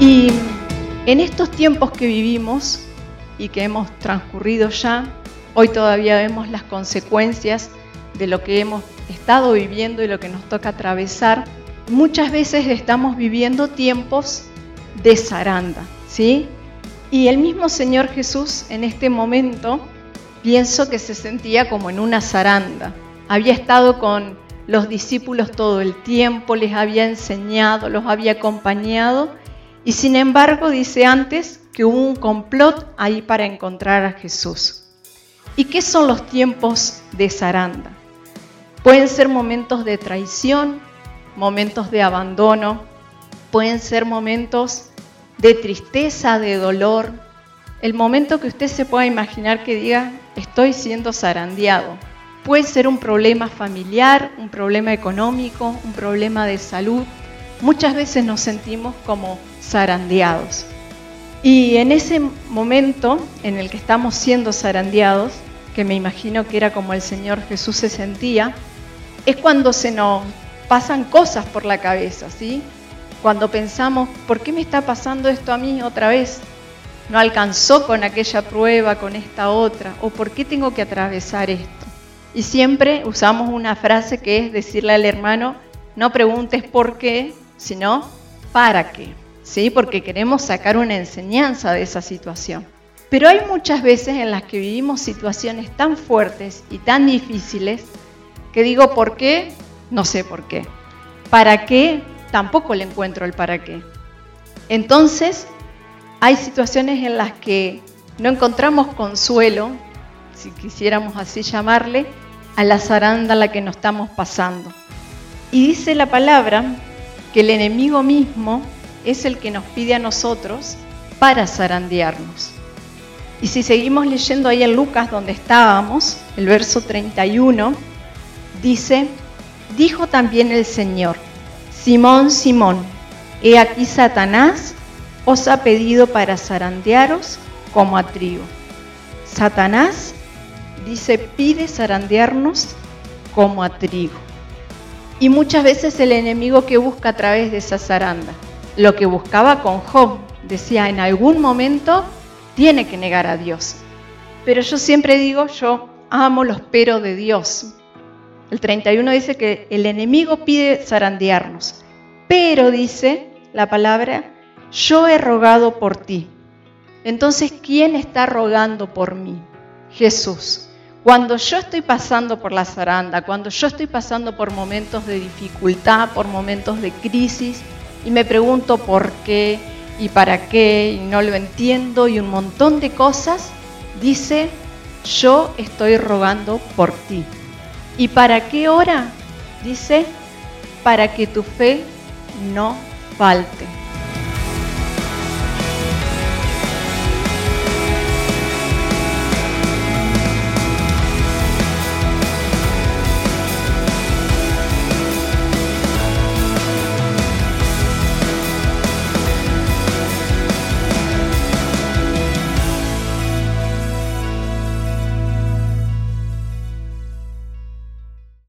Y en estos tiempos que vivimos y que hemos transcurrido ya, hoy todavía vemos las consecuencias de lo que hemos estado viviendo y lo que nos toca atravesar. Muchas veces estamos viviendo tiempos de zaranda, ¿sí? Y el mismo Señor Jesús en este momento pienso que se sentía como en una zaranda. Había estado con los discípulos todo el tiempo, les había enseñado, los había acompañado y sin embargo dice antes que hubo un complot ahí para encontrar a Jesús. ¿Y qué son los tiempos de zaranda? Pueden ser momentos de traición, momentos de abandono, pueden ser momentos de tristeza, de dolor, el momento que usted se pueda imaginar que diga, estoy siendo zarandeado. Puede ser un problema familiar, un problema económico, un problema de salud. Muchas veces nos sentimos como zarandeados. Y en ese momento en el que estamos siendo zarandeados, que me imagino que era como el Señor Jesús se sentía, es cuando se nos pasan cosas por la cabeza, ¿sí? Cuando pensamos, ¿por qué me está pasando esto a mí otra vez? No alcanzó con aquella prueba, con esta otra, o ¿por qué tengo que atravesar esto? Y siempre usamos una frase que es decirle al hermano, no preguntes por qué, sino para qué, ¿sí? Porque queremos sacar una enseñanza de esa situación. Pero hay muchas veces en las que vivimos situaciones tan fuertes y tan difíciles que digo, ¿por qué? No sé por qué. ¿Para qué? Tampoco le encuentro el para qué. Entonces, hay situaciones en las que no encontramos consuelo, si quisiéramos así llamarle, a la zaranda la que nos estamos pasando. Y dice la palabra que el enemigo mismo es el que nos pide a nosotros para zarandearnos. Y si seguimos leyendo ahí en Lucas donde estábamos, el verso 31, dice, dijo también el Señor, Simón, Simón, he aquí Satanás os ha pedido para zarandearos como a trigo. Satanás dice, pide zarandearnos como a trigo. Y muchas veces el enemigo que busca a través de esa zaranda, lo que buscaba con Job, decía, en algún momento tiene que negar a Dios. Pero yo siempre digo, yo amo los peros de Dios. El 31 dice que el enemigo pide zarandearnos, pero dice la palabra, yo he rogado por ti. Entonces, ¿quién está rogando por mí? Jesús. Cuando yo estoy pasando por la zaranda, cuando yo estoy pasando por momentos de dificultad, por momentos de crisis, y me pregunto por qué y para qué, y no lo entiendo, y un montón de cosas, dice, yo estoy rogando por ti. ¿Y para qué hora? Dice, para que tu fe no falte.